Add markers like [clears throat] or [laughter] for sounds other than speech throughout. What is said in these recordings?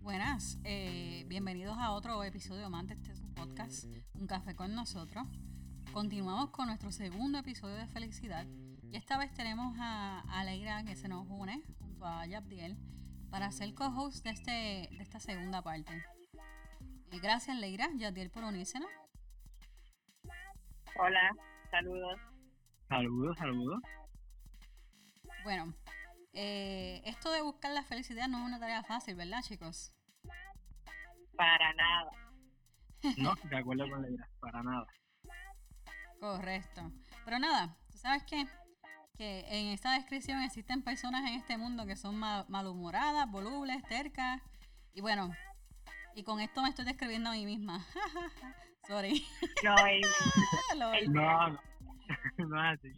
Buenas, eh, bienvenidos a otro episodio más de este su podcast, Un Café con nosotros. Continuamos con nuestro segundo episodio de Felicidad y esta vez tenemos a, a Leira que se nos une junto a Yabdiel para ser co-host de, este, de esta segunda parte. Eh, gracias Leira, Yabdiel por unirse. Hola, saludos. Saludos, saludos. Bueno, eh, esto de buscar la felicidad no es una tarea fácil, ¿verdad, chicos? Para nada. No, de acuerdo con la idea, para nada. Correcto. Pero nada, ¿tú sabes qué? Que en esta descripción existen personas en este mundo que son malhumoradas, volubles, tercas. Y bueno, y con esto me estoy describiendo a mí misma. [laughs] Sorry. No, [laughs] no, no, [laughs] no es así.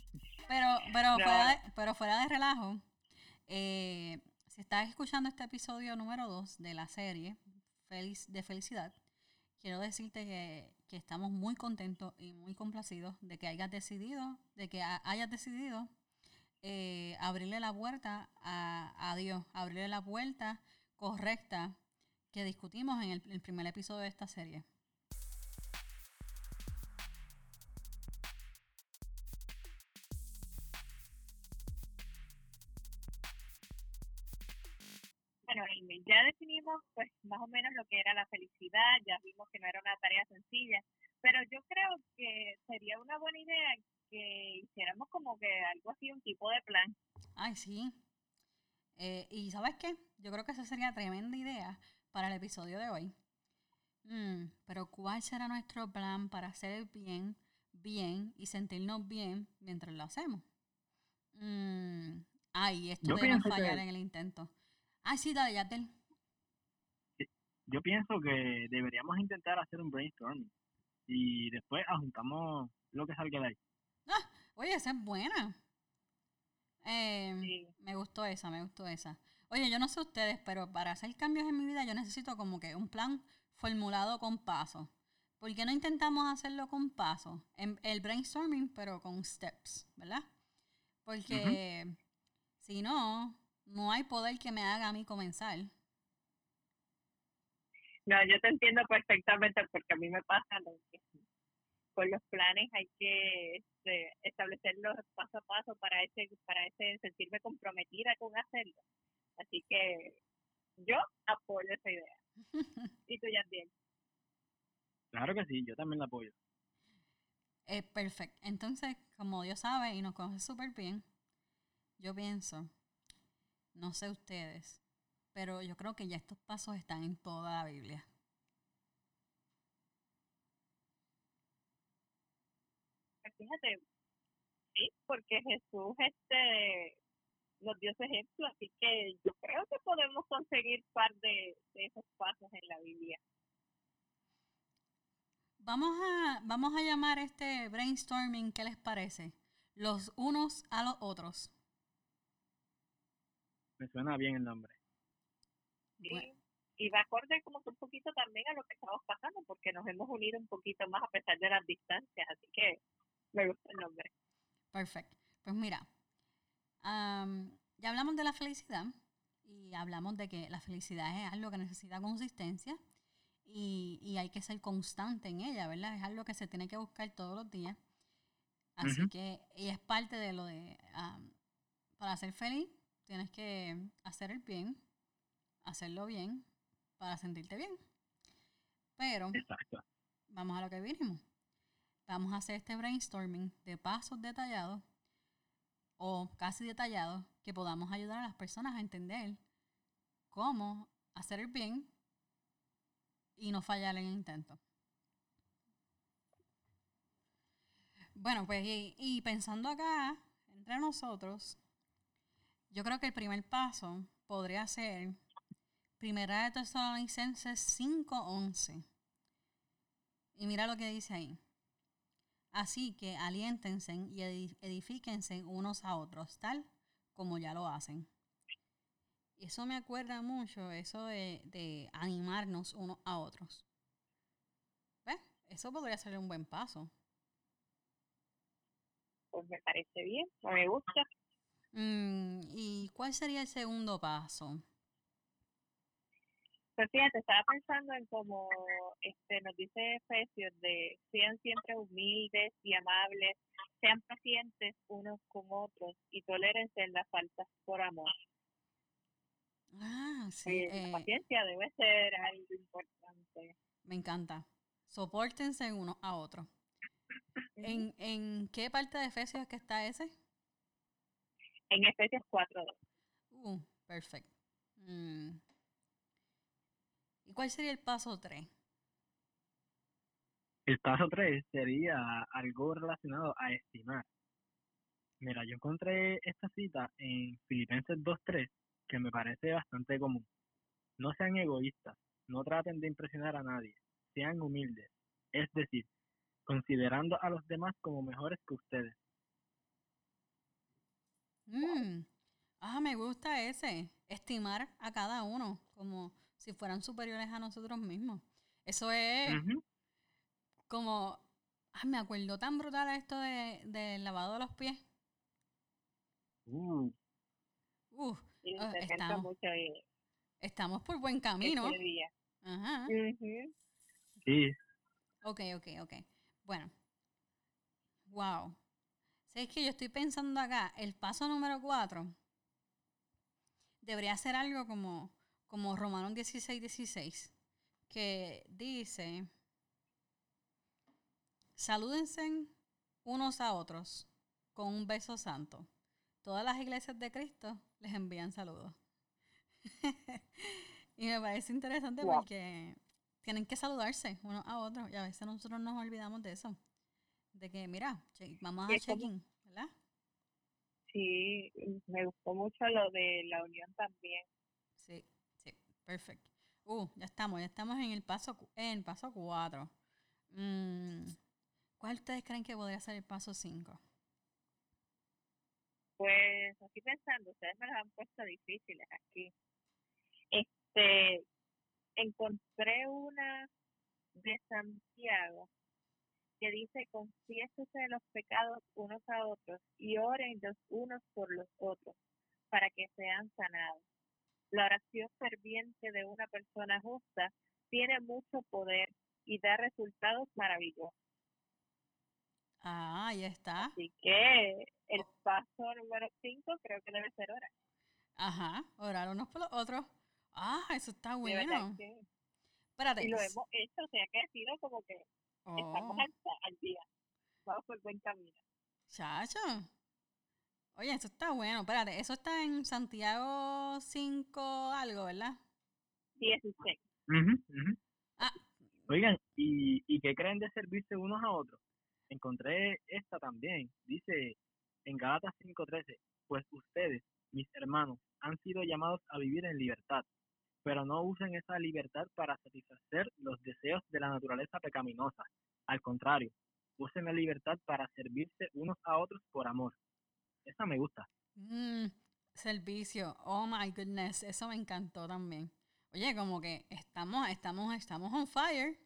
Pero, pero, fuera, de, pero fuera de relajo, eh, si estás escuchando este episodio número 2 de la serie Feliz, de Felicidad, quiero decirte que, que, estamos muy contentos y muy complacidos de que hayas decidido, de que hayas decidido eh, abrirle la puerta a, a, Dios, abrirle la puerta correcta que discutimos en el primer episodio de esta serie. Pues más o menos lo que era la felicidad, ya vimos que no era una tarea sencilla, pero yo creo que sería una buena idea que hiciéramos como que algo así, un tipo de plan. Ay, sí. Eh, y sabes qué, yo creo que esa sería tremenda idea para el episodio de hoy. Mm, pero ¿cuál será nuestro plan para hacer bien, bien y sentirnos bien mientras lo hacemos? Mm, ay, esto debe fallar en el intento. Ah, sí, dale, Yatel. Yo pienso que deberíamos intentar hacer un brainstorming y después ajuntamos lo que salga de ahí. Ah, oye, esa es buena. Eh, Me gustó esa, me gustó esa. Oye, yo no sé ustedes, pero para hacer cambios en mi vida yo necesito como que un plan formulado con pasos. ¿Por qué no intentamos hacerlo con pasos? el brainstorming, pero con steps, ¿verdad? Porque si no, no hay poder que me haga a mí comenzar. No, yo te entiendo perfectamente porque a mí me pasa lo mismo. Con los planes hay que este, establecerlos paso a paso para ese para ese sentirme comprometida con hacerlo. Así que yo apoyo esa idea. [laughs] y tú, ya bien. Claro que sí, yo también la apoyo. Eh, perfecto. Entonces, como Dios sabe y nos conoce súper bien, yo pienso no sé ustedes, pero yo creo que ya estos pasos están en toda la Biblia. Fíjate, sí, porque Jesús este nos dio ese ejemplo, así que yo creo que podemos conseguir par de, de esos pasos en la Biblia. Vamos a, vamos a llamar este brainstorming, ¿qué les parece? Los unos a los otros. Me suena bien el nombre. Y va acorde como un poquito también a lo que estamos pasando, porque nos hemos unido un poquito más a pesar de las distancias, así que me gusta el nombre. Perfecto. Pues mira, ya hablamos de la felicidad y hablamos de que la felicidad es algo que necesita consistencia y, y hay que ser constante en ella, ¿verdad? Es algo que se tiene que buscar todos los días. Así que, y es parte de lo de, para ser feliz, tienes que hacer el bien, hacerlo bien para sentirte bien. Pero vamos a lo que vinimos. Vamos a hacer este brainstorming de pasos detallados o casi detallados que podamos ayudar a las personas a entender cómo hacer el bien y no fallar en el intento. Bueno, pues y pensando acá, entre nosotros, yo creo que el primer paso podría ser Primera de Tesalonicenses 5:11. Y mira lo que dice ahí. Así que aliéntense y edifíquense unos a otros, tal como ya lo hacen. Eso me acuerda mucho, eso de, de animarnos unos a otros. ¿Ves? Eso podría ser un buen paso. Pues me parece bien, me gusta. Mm, ¿Y cuál sería el segundo paso? Pues fíjate, estaba pensando en como este, nos dice Efesios, de sean siempre humildes y amables, sean pacientes unos con otros y tolérense en las faltas por amor. Ah, sí. Eh, la eh, paciencia debe ser algo importante. me encanta. Sopórtense uno a otro. ¿En, ¿En qué parte de Efesios es que está ese? En Efesios 4.2. Uh, perfecto. Mm. ¿Y cuál sería el paso 3? El paso 3 sería algo relacionado a estimar. Mira, yo encontré esta cita en Filipenses 2.3 que me parece bastante común. No sean egoístas, no traten de impresionar a nadie, sean humildes, es decir, considerando a los demás como mejores que ustedes. Mm. Ah, me gusta ese. Estimar a cada uno como si fueran superiores a nosotros mismos. Eso es como... Ah, me acuerdo tan brutal esto de, del lavado de los pies. Uh, Uf, Ah, estamos. mucho estamos por buen camino. día. Ajá. Sí, Ok, ok, ok. Bueno. Wow. ¿Sabes que yo estoy pensando acá? El paso número 4 debería ser algo como, como Romanos 16, 16, que dice, salúdense unos a otros con un beso santo. Todas las iglesias de Cristo les envían saludos. [laughs] y me parece interesante Wow. porque tienen que saludarse unos a otros y a veces nosotros nos olvidamos de eso. De que, mira, vamos a check-in, ¿verdad? Sí, me gustó mucho lo de la unión también. Sí, sí, perfecto. Uh, ya estamos, ya estamos en el paso, en el paso 4. ¿Cuál ustedes creen que podría ser el paso 5? Pues aquí pensando, ustedes me las han puesto difíciles aquí. Este, encontré una de Santiago que dice, confiésese los pecados unos a otros y oren los unos por los otros para que sean sanados. La oración ferviente de una persona justa tiene mucho poder y da resultados maravillosos. Ah, ahí está. Así que el paso número 5 creo que debe ser orar. Ajá, orar unos por los otros. Ah, eso está bueno. que Espérate. y lo hemos hecho, o sea que ha sido como que estamos Oh, al, al día. Vamos por buen camino. chacho. Oye, eso está bueno. Espérate, eso está en Santiago 5 algo, ¿verdad? 16. ujú, ujú. Ah. Oigan, ¿y, ¿y qué creen de servirse unos a otros? Encontré esta también. Dice en Galatas 5:13, pues ustedes, mis hermanos, han sido llamados a vivir en libertad, pero no usen esa libertad para satisfacer los deseos de la naturaleza pecaminosa. Al contrario, usen la libertad para servirse unos a otros por amor. Esa me gusta. Mm, servicio. Oh my goodness. Eso me encantó también. Oye, como que estamos, estamos, estamos on fire.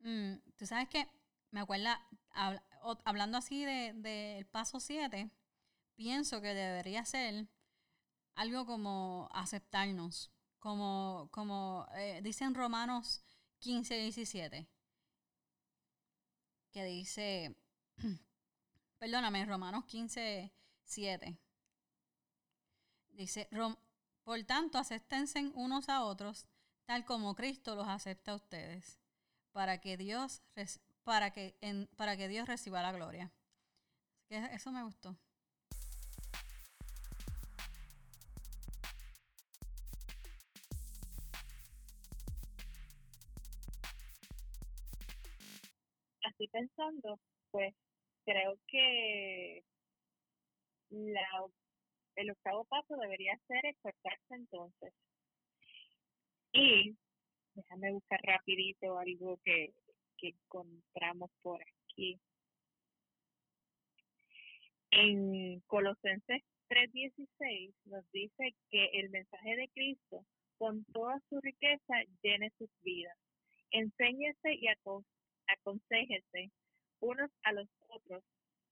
Mm, Tú sabes que me acuerda, hablando así del de, del paso 7, pienso que debería ser algo como aceptarnos. Como, como eh, dicen Romanos 15, 17. Que dice, [clears throat] perdóname, Romanos 15, 7. Dice, "Rom- por tanto, acéptense unos a otros, tal como Cristo los acepta a ustedes, para que Dios, para que, para que Dios reciba la gloria. Eso me gustó. Así pensando, pues creo que la, el octavo paso debería ser exhortarse entonces. Y déjame buscar rapidito algo que, que encontramos por aquí. En Colosenses 3:16 nos dice que el mensaje de Cristo con toda su riqueza llene sus vidas. Enséñese y acon- aconséjese unos a los otros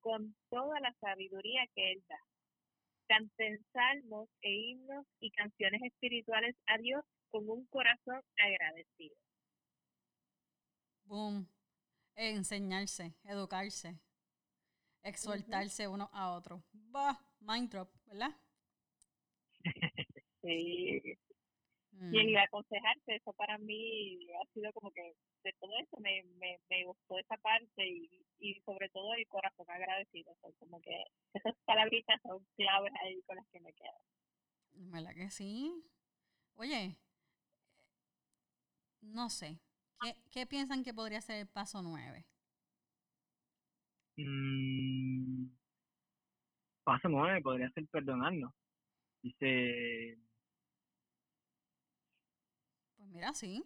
con toda la sabiduría que Él da. Canten salmos e himnos y canciones espirituales a Dios con un corazón agradecido. Boom. Enseñarse, educarse, exhortarse uno a otro. Va, mind drop, ¿verdad? [laughs] Sí. Y en Mm. aconsejarse, eso para mí ha sido como que de todo eso me, me, me gustó esa parte y, y sobre todo el corazón agradecido. Son como que esas palabritas son claves ahí con las que me quedo. ¿Verdad que sí? Oye, no sé. ¿Qué, qué piensan que podría ser el paso nueve? Mm, paso nueve podría ser perdonarnos. Dice, mira, sí.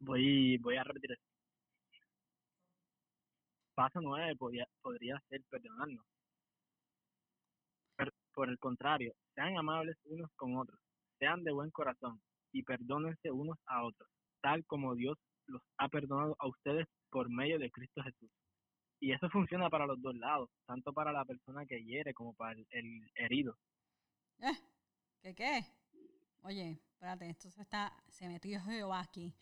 voy, voy a repetir eso. Paso nueve podría, podría ser perdonarnos. Per- por el contrario, sean amables unos con otros, sean de buen corazón y perdónense unos a otros, tal como Dios los ha perdonado a ustedes por medio de Cristo Jesús. Y eso funciona para los dos lados, tanto para la persona que hiere como para el, el herido. Eh, ¿Qué qué? Oye, espérate, esto se está, se metió Jehová aquí.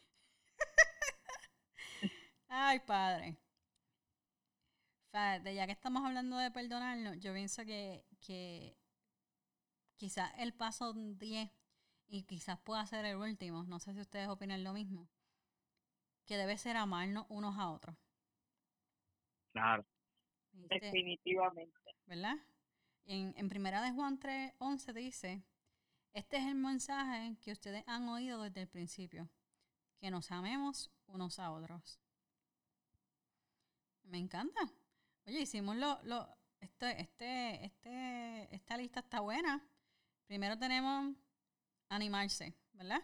[laughs] Ay, padre. Fíjate, ya que estamos hablando de perdonarnos, yo pienso que, que quizás el paso 10 y quizás pueda ser el último, no sé si ustedes opinan lo mismo, que debe ser amarnos unos a otros. Claro. ¿Viste? Definitivamente. ¿verdad? En, en primera de Juan 3, 11 dice, este es el mensaje que ustedes han oído desde el principio, que nos amemos unos a otros. Me encanta. Oye, hicimos lo, lo este, este, este, esta lista está buena. Primero tenemos animarse, ¿verdad?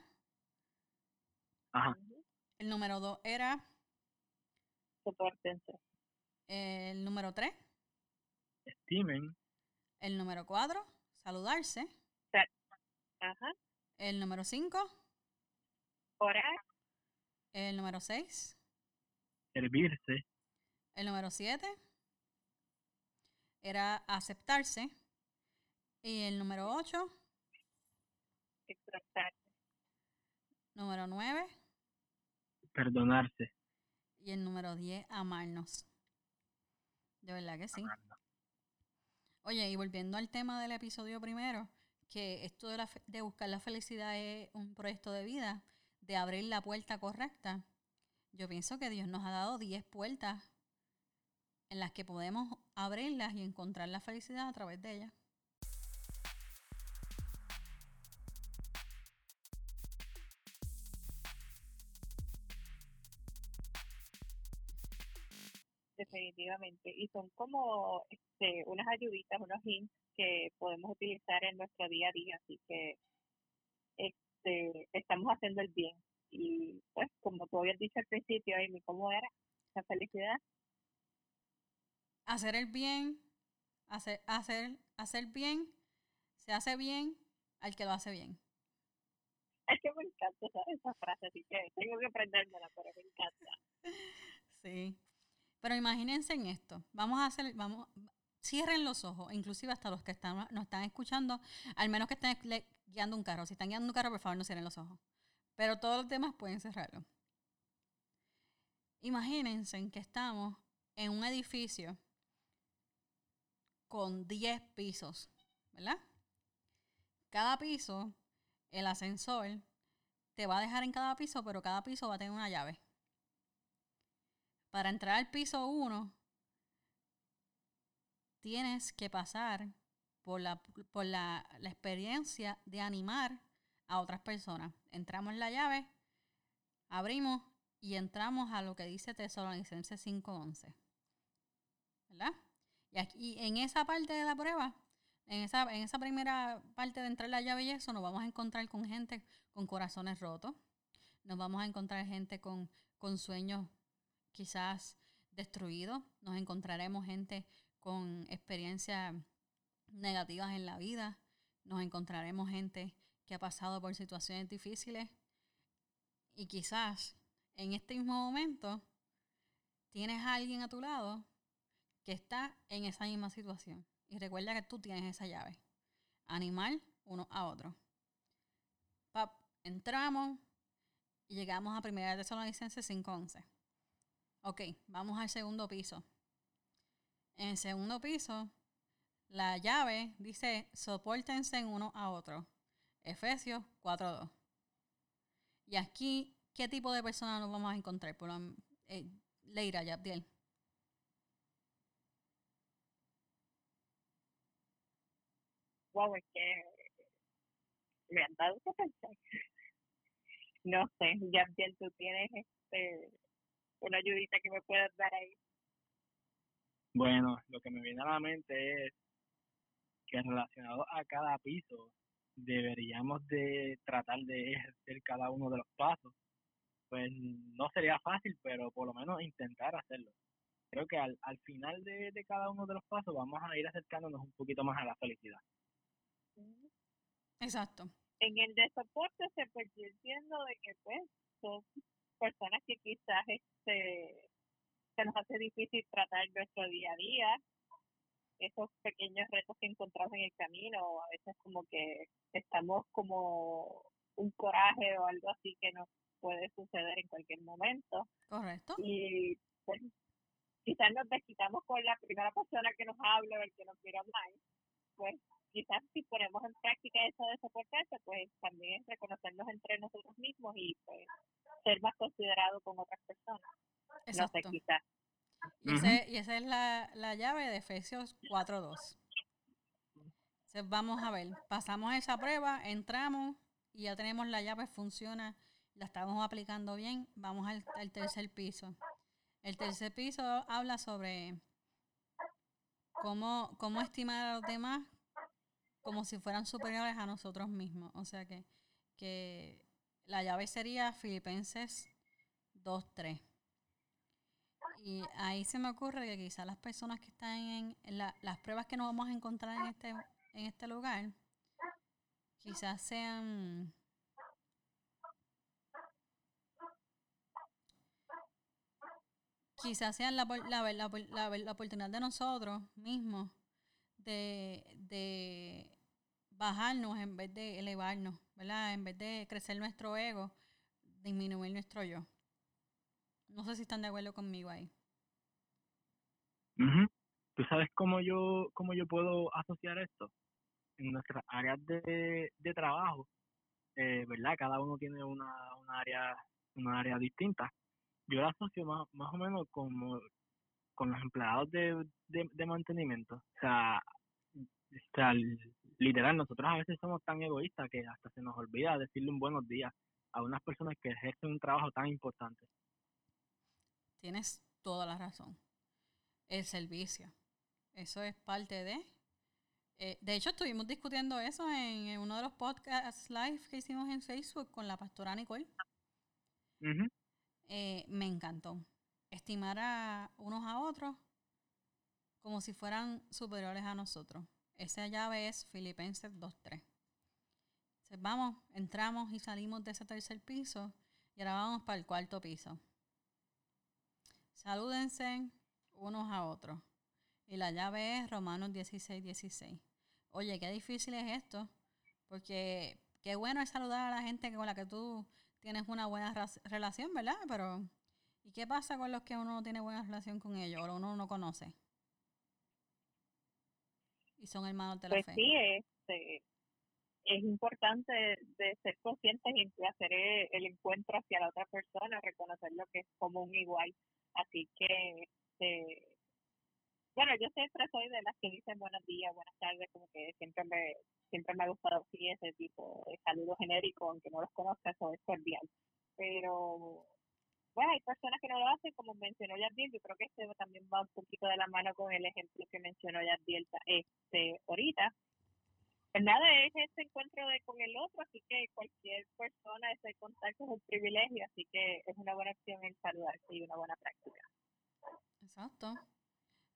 Ajá. El número 2 era Sopórtense. el número 3. Estimen, El número 4, saludarse. Ajá. El número 5, Orar. el número 6, servirse, El número 7 era aceptarse. Y el número 8, Exhortarse. número 9 perdonarse. y el número 10, amarnos. De verdad que sí. Oye, y volviendo al tema del episodio primero, que esto de, la de buscar la felicidad es un proyecto de vida, de abrir la puerta correcta. Yo pienso que Dios nos ha dado 10 puertas en las que podemos abrirlas y encontrar la felicidad a través de ellas. Definitivamente. Y son como este, unas ayuditas, unos hints que podemos utilizar en nuestro día a día. Así que este, estamos haciendo el bien. Y pues, como tú habías dicho al principio, Amy, ¿cómo era la felicidad? hacer el bien, hacer, hacer, hacer bien, se hace bien al que lo hace bien. [laughs] Es que me encanta esa, esa frase, así que tengo que aprendérmela, pero me encanta. [laughs] Sí. Pero imagínense en esto. Vamos a hacer, vamos, cierren los ojos, inclusive hasta los que están, nos están escuchando, al menos que estén guiando un carro. Si están guiando un carro, por favor, no cierren los ojos. Pero todos los demás pueden cerrarlo. Imagínense en que estamos en un edificio con 10 pisos, ¿verdad? Cada piso, el ascensor te va a dejar en cada piso, pero cada piso va a tener una llave. Para entrar al piso 1, tienes que pasar por, la, por la, la experiencia de animar a otras personas. Entramos en la llave, abrimos y entramos a lo que dice Tesalonicenses 5.11. ¿Verdad? Y aquí, en esa parte de la prueba, en esa, en esa primera parte de entrar la llave y eso, nos vamos a encontrar con gente con corazones rotos. Nos vamos a encontrar gente con, con sueños quizás destruidos. Nos encontraremos gente con experiencias negativas en la vida. Nos encontraremos gente que ha pasado por situaciones difíciles. Y quizás en este mismo momento tienes a alguien a tu lado que está en esa misma situación. Y recuerda que tú tienes esa llave. Animar uno a otro. Pap, Entramos y llegamos a Primera de Tesalonicenses 5.11. Ok, vamos al segundo piso. En el segundo piso, la llave dice soportense en uno a otro. Efesios 4.2. Y aquí, ¿qué tipo de personas nos vamos a encontrar? Por lo- eh, Leira, Yabdiel. Wow, es que han dado. No sé, ya bien tú tienes este una ayudita que me puedas dar ahí. Bueno, lo que me viene a la mente es que relacionado a cada piso deberíamos de tratar de ejercer cada uno de los pasos. Pues no sería fácil, pero por lo menos intentar hacerlo. Creo que al, al final de, de cada uno de los pasos vamos a ir acercándonos un poquito más a la felicidad. Exacto. En el de soporte se yo entiendo de que pues son personas que quizás este se nos hace difícil tratar nuestro día a día, esos pequeños retos que encontramos en el camino, a veces como que estamos como un coraje o algo así que nos puede suceder en cualquier momento. Correcto. y pues quizás nos desquitamos con la primera persona que nos habla o el que nos mira mal, pues quizás si ponemos en práctica eso de soportarse, pues también es reconocernos entre nosotros mismos y pues ser más considerados con otras personas. Exacto. No sé, quizás. Y, ese- y esa es la, la llave de Efesios 4.2. Entonces vamos a ver, pasamos esa prueba, entramos y ya tenemos la llave, funciona, la estamos aplicando bien, vamos al, al tercer piso. El tercer piso habla sobre cómo, cómo estimar a los demás como si fueran superiores a nosotros mismos. O sea que, que la llave sería Filipenses 2.3. Y ahí se me ocurre que quizás las personas que están en, la- las pruebas que nos vamos a encontrar en este, en este lugar, quizás sean quizás sean la, la, la, la- oportunidad de nosotros mismos de bajarnos en vez de elevarnos, ¿verdad? En vez de crecer nuestro ego, disminuir nuestro yo. No sé si están de acuerdo conmigo ahí. ¿Tú sabes cómo yo, cómo yo puedo asociar esto? En nuestras áreas de, de trabajo, eh, ¿verdad? Cada uno tiene una, una área una área distinta. Yo la asocio más, más o menos como con los empleados de, de, mantenimiento. O sea, o sea, literal, nosotros a veces somos tan egoístas que hasta se nos olvida decirle un buenos días a unas personas que ejercen un trabajo tan importante. Tienes toda la razón. El servicio. Eso es parte de... eh, de hecho, estuvimos discutiendo eso en, en uno de los podcasts live que hicimos en Facebook con la pastora Nicole. Eh, me encantó. Estimar a unos a otros como si fueran superiores a nosotros. Esa llave es Filipenses 2.3. Entonces, vamos, entramos y salimos de ese tercer piso y ahora vamos para el cuarto piso. Salúdense unos a otros. Y la llave es Romanos 16, 16. Oye, qué difícil es esto, porque qué bueno es saludar a la gente con la que tú tienes una buena relación, ¿verdad? Pero, ¿y qué pasa con los que uno no tiene buena relación con ellos o uno no conoce? Y son hermanos de la Pues fe. sí, este, es importante de ser conscientes y hacer el, el encuentro hacia la otra persona, reconocer lo que es como un igual. Así que, este, bueno, yo siempre soy de las que dicen buenos días, buenas tardes, como que siempre me siempre me ha gustado ese tipo de saludo genérico, aunque no los conozca, eso es cordial. Pero, bueno, hay personas que no lo hacen, como mencionó Yadiel, yo creo que este también va un poquito de la mano con el ejemplo que mencionó Yadiel este, ahorita. Pues nada, es ese encuentro de con el otro, así que cualquier persona, ese contacto es un privilegio, así que es una buena opción el saludarse y una buena práctica. Exacto.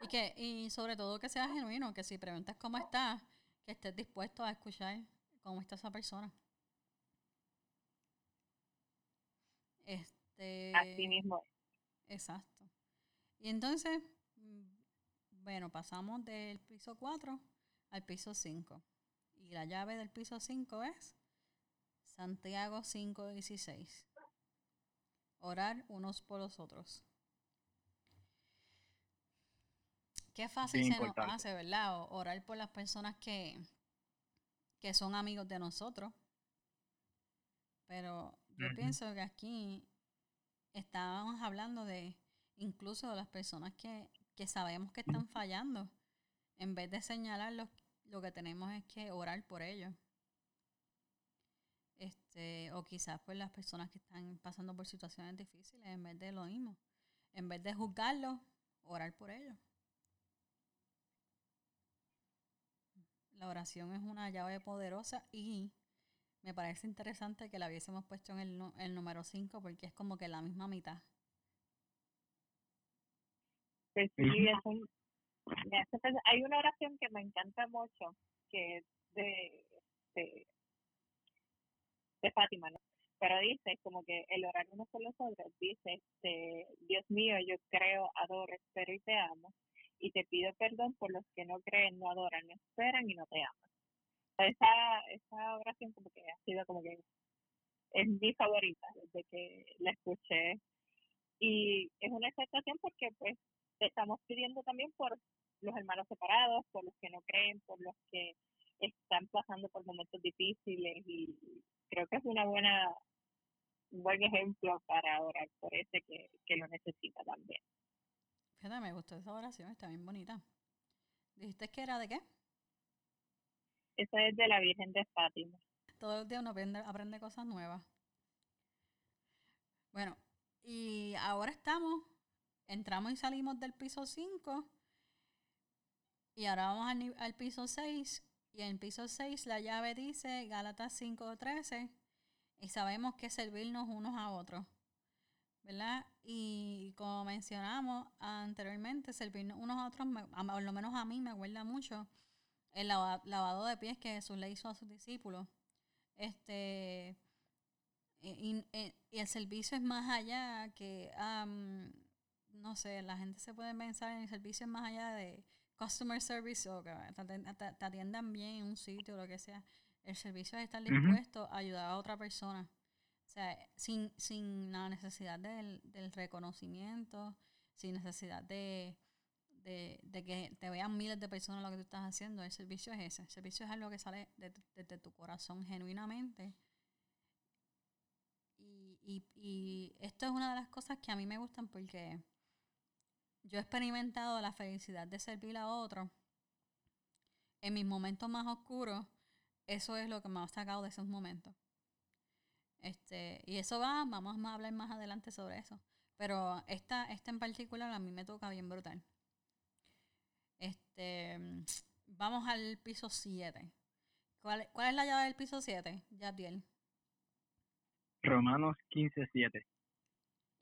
Y que y sobre todo que sea genuino, que si preguntas cómo estás, que estés dispuesto a escuchar cómo está esa persona. Este, Así mismo. Exacto. Y entonces, mm, bueno, pasamos del piso 4 al piso 5. Y la llave del piso 5 es Santiago 5:16. Orar unos por los otros. Qué fácil Bien se nos hace, ¿verdad? Orar por las personas que, que son amigos de nosotros. Pero yo pienso que aquí estábamos hablando de incluso de las personas que, que sabemos que están fallando. En vez de señalarlos, lo que tenemos es que orar por ellos. Este, o quizás por las personas que están pasando por situaciones difíciles, en vez de lo mismo. En vez de juzgarlos, orar por ellos. La oración es una llave poderosa y me parece interesante que la hubiésemos puesto en el, el número 5 porque es como que la misma mitad. Sí, Ujú. es un- me hace pensar- hay una oración que me encanta mucho, que es de, de, de Fátima, ¿no? Pero dice, como que el orar uno por los otros, dice, este, Dios mío, yo creo, adoro, espero y te amo, y te pido perdón por los que no creen, no adoran, no esperan y no te aman. Esa, esa oración como que ha sido como que es mi favorita desde que la escuché. Y es una exaltación porque pues estamos pidiendo también por los hermanos separados, por los que no creen, por los que están pasando por momentos difíciles y creo que es una buena un buen ejemplo para orar por ese que, que lo necesita también. Fíjate, me gustó esa oración, está bien bonita. ¿Dijiste que era de qué? Esa es de la Virgen de Fátima. Todos los días uno aprende, aprende cosas nuevas. Bueno, y ahora estamos, entramos y salimos del piso 5 y ahora vamos al, piso 6 y en el piso 6 la llave dice Gálatas 5.13 y sabemos que servirnos unos a otros, ¿verdad? Y como mencionamos anteriormente, servirnos unos a otros, a- por lo menos a mí me acuerda mucho el lava- lavado de pies que Jesús le hizo a sus discípulos. Este, y, y- eh, y el servicio es más allá que, am, no sé, la gente se puede pensar en el servicio es más allá de customer service o que te, atiendan bien en un sitio o lo que sea. El servicio es estar dispuesto a ayudar a otra persona. O sea, sin, sin la necesidad del, del reconocimiento, sin necesidad de, de, de que te vean miles de personas lo que tú estás haciendo. El servicio es ese. El servicio es algo que sale de- desde tu corazón genuinamente. Y, y, y esto es una de las cosas que a mí me gustan porque yo he experimentado la felicidad de servir a otros. En mis momentos más oscuros, eso es lo que me ha sacado de esos momentos. Este, y eso va, vamos a hablar más adelante sobre eso. Pero esta, esta en particular a mí me toca bien brutal. Este, vamos al piso 7. ¿Cuál, ¿Cuál es la llave del piso 7, Yabdiel? Romanos 15:7.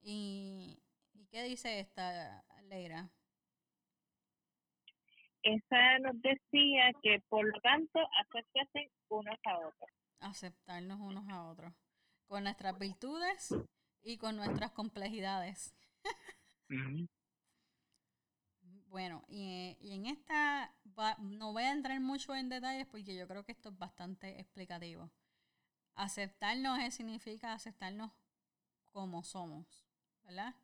¿Y, ¿Y qué dice esta, Leira? Esa nos decía que por lo tanto acéptense unos a otros. Aceptarnos unos a otros. Con nuestras virtudes y con nuestras complejidades. Bueno, y, y en esta va- no voy a entrar mucho en detalles porque yo creo que esto es bastante explicativo. Aceptarnos es- significa aceptarnos como somos, ¿verdad?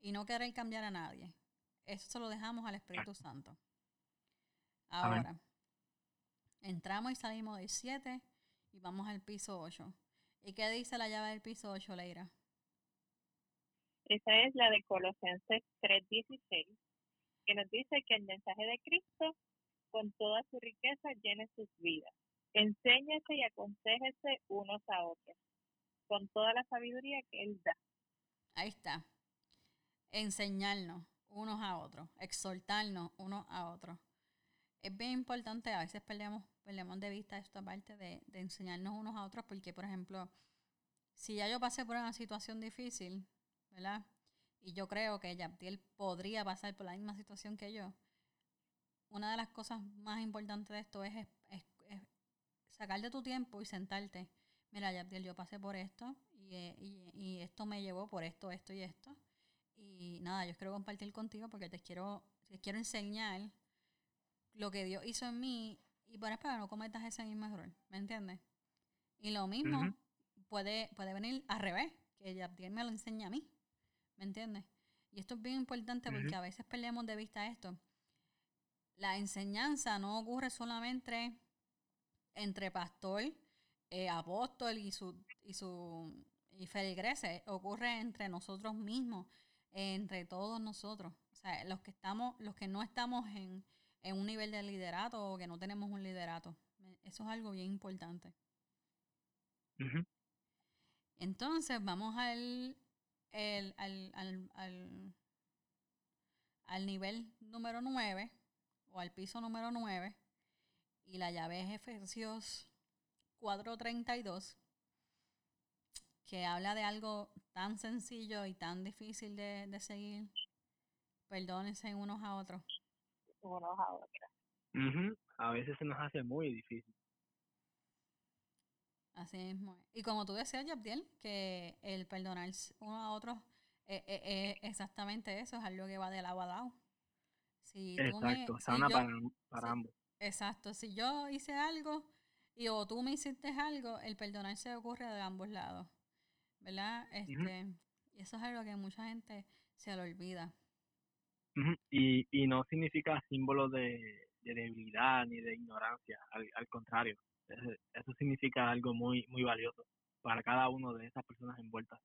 Y no querer cambiar a nadie. Eso se lo dejamos al Espíritu Santo. Ahora, entramos y salimos del 7 y vamos al piso 8. ¿Y qué dice la llave del piso 8, Leira? Esa es la de Colosenses 3:16, que nos dice que el mensaje de Cristo, con toda su riqueza, llene sus vidas. Enséñese y aconséjese unos a otros, con toda la sabiduría que Él da. Ahí está. Enseñarnos unos a otros, exhortarnos unos a otros. Es bien importante, a veces perdemos, perdemos de vista esta parte de, de enseñarnos unos a otros, porque, por ejemplo, si ya yo pasé por una situación difícil, ¿verdad? Y yo creo que Yaptiel podría pasar por la misma situación que yo. Una de las cosas más importantes de esto es, es, es- es sacar de tu tiempo y sentarte. Mira, Yaptiel, yo pasé por esto y, eh, y- y esto me llevó por esto, esto y esto. Y nada, yo quiero compartir contigo porque te quiero, te quiero enseñar lo que Dios hizo en mí y para, que no cometas ese mismo error. ¿Me entiendes? Y lo mismo, puede, puede venir al revés, que Yabdiel me lo enseña a mí, ¿me entiendes? Y esto es bien importante porque a veces perdemos de vista esto. La enseñanza no ocurre solamente entre pastor, eh, apóstol y su, y su y feligreses, ocurre entre nosotros mismos, entre todos nosotros. O sea, los que estamos, los que no estamos en, un nivel de liderato o que no tenemos un liderato. Eso es algo bien importante. Entonces, vamos al, al, al, al, nivel número 9 o al piso número 9 y la llave es Efesios 432 que habla de algo tan sencillo y tan difícil de, de seguir. Perdónense unos a otros. Unos a otros. A veces se nos hace muy difícil. Así mismo. Y como tú decías, Yabdiel, que el perdonar uno a otros es, eh, eh, eh, exactamente eso, es algo que va de lado a lado. Si exacto, sana para, para ambos. Exacto, si yo hice algo y o tú me hiciste algo, el perdonar se ocurre de ambos lados. ¿verdad? Este, Y eso es algo que mucha gente se le olvida. y, y no significa símbolo de, debilidad ni de ignorancia, al, contrario, eso significa algo muy muy valioso para cada uno de esas personas envueltas.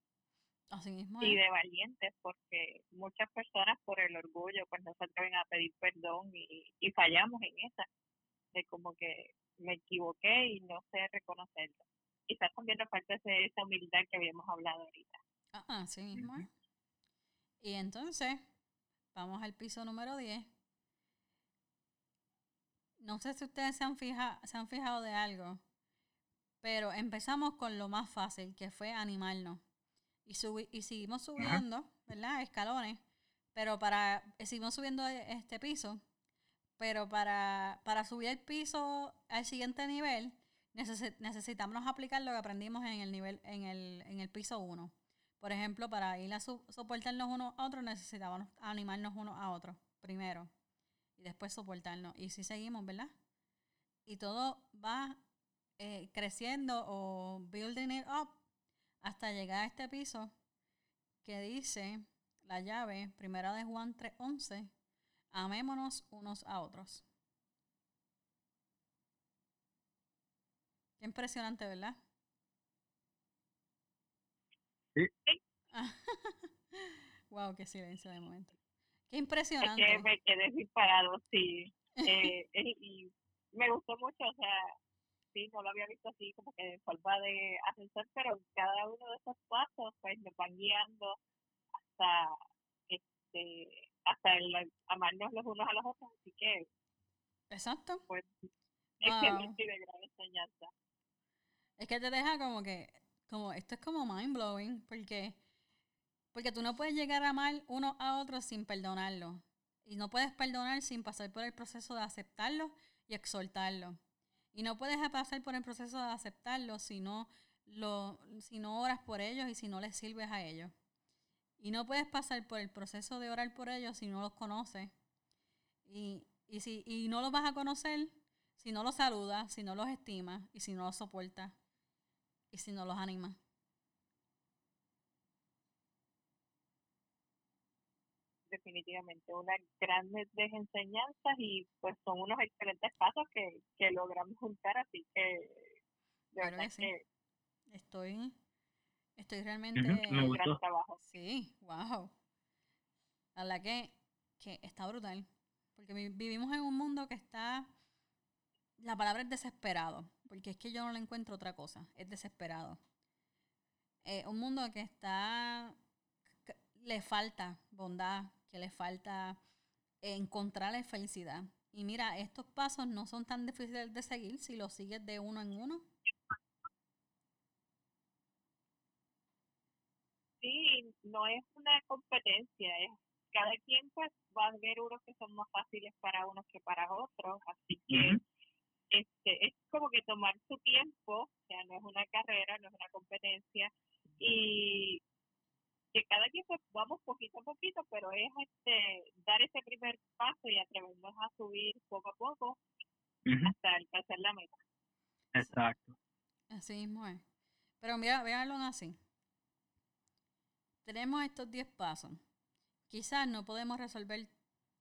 Así mismo. Y de valientes, porque muchas personas por el orgullo pues no se atreven a pedir perdón y, y fallamos en esa, de como que me equivoqué y no sé reconocerlo quizás también nos falta esa humildad que habíamos hablado ahorita. Ah, sí mismo. Y entonces, vamos al piso número 10. No sé si ustedes se han, fija, se han fijado de algo, pero empezamos con lo más fácil, que fue animarnos. Y, y seguimos subiendo, ¿verdad? Escalones. Pero para, seguimos subiendo este piso, pero para, para subir el piso al siguiente nivel, necesitamos aplicar lo que aprendimos en el nivel, en el, en el piso 1. Por ejemplo, para ir a soportarnos uno a otro, necesitábamos animarnos uno a otro primero y después soportarnos. Y si seguimos, ¿verdad? Y todo va eh, creciendo o building it up hasta llegar a este piso que dice la llave, primera de Juan 3.11, amémonos unos a otros. impresionante, ¿verdad? Sí. [laughs] wow, qué silencio de momento. Qué impresionante. Es que me quedé disparado, sí. Eh, y me gustó mucho, o sea, sí, no lo había visto así como que en forma de ascensor, pero cada uno de esos pasos pues me van guiando hasta este hasta el amarnos los unos a los otros, así que Exacto. Pues es que de gran enseñanza. Es que te deja como que, como, esto es como mind blowing, porque, porque tú no puedes llegar a amar uno a otro sin perdonarlo. Y no puedes perdonar sin pasar por el proceso de aceptarlo y exhortarlo. Y no puedes pasar por el proceso de aceptarlo si no, lo, si no oras por ellos y si no les sirves a ellos. Y no puedes pasar por el proceso de orar por ellos si no los conoces. Y, y, si, y no los vas a conocer si no los saludas, si no los estimas y si no los soportas y si no los anima. Definitivamente, unas grandes enseñanzas y pues son unos excelentes pasos que, que logramos juntar, así que de verdad que, estoy estoy realmente un gran trabajo. Sí, wow. A la que, que está brutal. Porque vivimos en un mundo que está la palabra es desesperado, porque es que yo no le encuentro otra cosa, es desesperado. Eh, un mundo que está, le falta bondad, que le falta encontrar la felicidad. Y mira, estos pasos no son tan difíciles de seguir si los sigues de uno en uno. Sí, no es una competencia, es cada quien pues va a ver unos que son más fáciles para unos que para otros, así que este, es como que tomar su tiempo, o sea, no es una carrera, no es una competencia, y que cada quien vamos poquito a poquito, pero es este dar ese primer paso y atrevernos a subir poco a poco hasta alcanzar la meta. Exacto. Así mismo es. Pero mira, véanlo así. Tenemos estos 10 pasos. Quizás no podemos resolver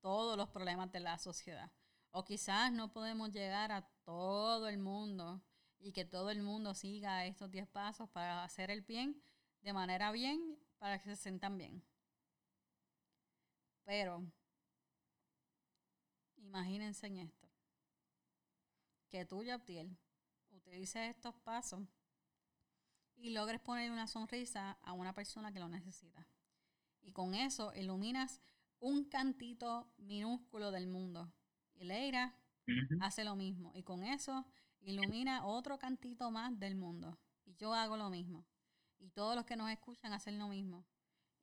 todos los problemas de la sociedad. O quizás no podemos llegar a todo el mundo y que todo el mundo siga estos 10 pasos para hacer el bien de manera bien, para que se sientan bien. Pero, imagínense en esto. Que tú, Yaptiel, utilices estos pasos y logres poner una sonrisa a una persona que lo necesita. Y con eso iluminas un cantito minúsculo del mundo. Y Leira hace lo mismo. Y con eso ilumina otro cantito más del mundo. Y yo hago lo mismo. Y todos los que nos escuchan hacen lo mismo.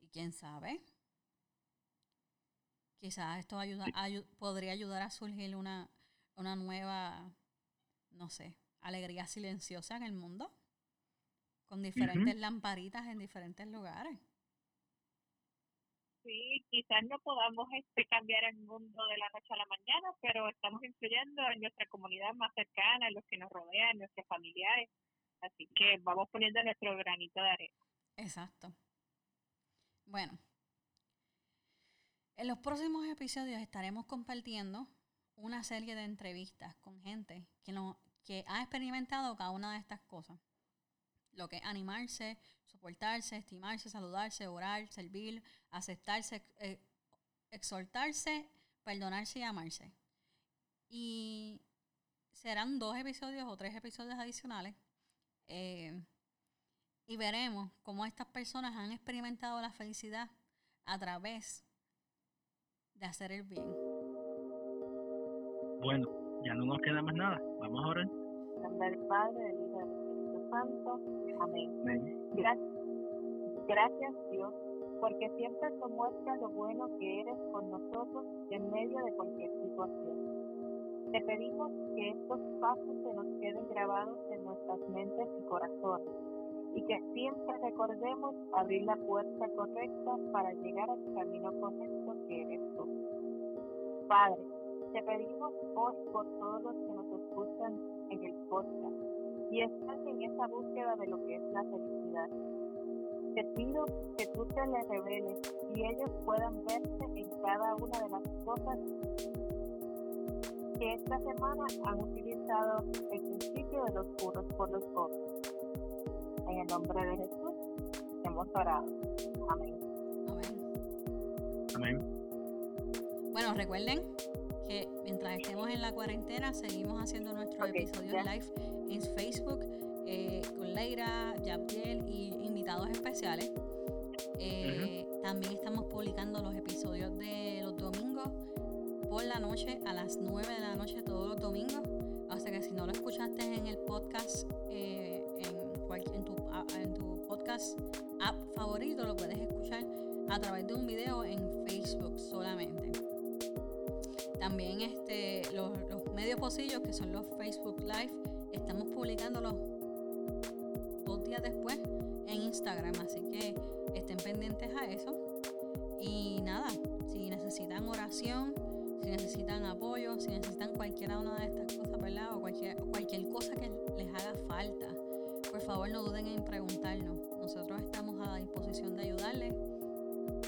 Y quién sabe, quizás esto ayuda, podría ayudar a surgir una, una nueva, no sé, alegría silenciosa en el mundo. Con diferentes lamparitas en diferentes lugares. Sí, quizás no podamos este, cambiar el mundo de la noche a la mañana, pero estamos influyendo en nuestra comunidad más cercana, en los que nos rodean, en nuestros familiares. Así que vamos poniendo nuestro granito de arena. Exacto. Bueno, en los próximos episodios estaremos compartiendo una serie de entrevistas con gente que, no, que ha experimentado cada una de estas cosas. Lo que es animarse, soportarse, estimarse, saludarse, orar, servir, aceptarse, eh, exhortarse, perdonarse y amarse. Y serán dos episodios o tres episodios adicionales. Eh, y veremos cómo estas personas han experimentado la felicidad a través de hacer el bien. Bueno, ya no nos queda más nada. Vamos a orar. En nombre del Padre, del Hijo y del Espíritu Santo. Amén. Gracias, gracias Dios, porque siempre nos muestra lo bueno que eres con nosotros en medio de cualquier situación. Te pedimos que estos pasos se nos queden grabados en nuestras mentes y corazones y que siempre recordemos abrir la puerta correcta para llegar al camino correcto que eres tú. Padre, te pedimos hoy por todos los que nos escuchan en el podcast y están en esa búsqueda de lo que es la felicidad. Te pido que tú te les reveles y ellos puedan verse en cada una de las cosas que esta semana han utilizado el principio de los puros por los otros. En el nombre de Jesús hemos orado. Amén. Amén. Bueno, recuerden que mientras estemos en la cuarentena seguimos haciendo nuestros episodios live en Facebook eh, con Leira, Yabdiel y invitados especiales. Eh, también estamos publicando los episodios de los domingos la noche a las 9 de la noche todos los domingos. O sea que si no lo escuchaste en el podcast eh, en tu, en tu podcast app favorito, lo puedes escuchar a través de un video en Facebook solamente. También este, los, medios posillos, que son los Facebook Live, estamos publicándolos dos días después en Instagram, así que estén pendientes a eso. Y nada, si necesitan oración, si necesitan apoyo, si necesitan cualquiera una de estas cosas, ¿verdad? O cualquier, cualquier cosa que les haga falta por favor no duden en preguntarnos. Nosotros estamos a disposición de ayudarles.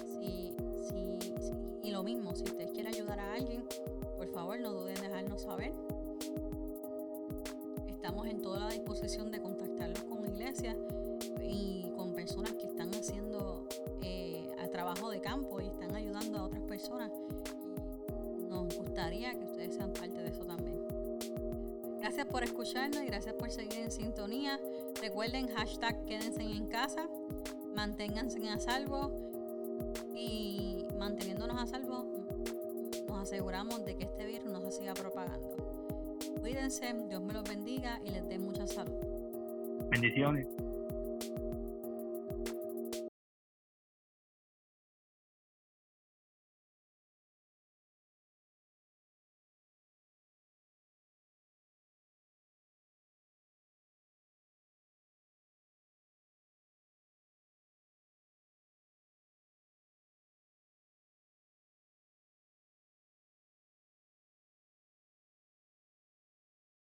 Si, y lo mismo, si ustedes quieren ayudar a alguien, por favor no duden en dejarnos saber. Estamos en toda la disposición de contactarlos con iglesias y con personas que están haciendo eh, trabajo de campo y están ayudando a otras personas. Gustaría que ustedes sean parte de eso también. Gracias por escucharnos y gracias por seguir en sintonía. Recuerden hashtag quédense en casa, manténganse a salvo y manteniéndonos a salvo nos aseguramos de que este virus no se siga propagando. Cuídense, Dios me los bendiga y les dé mucha salud. Bendiciones.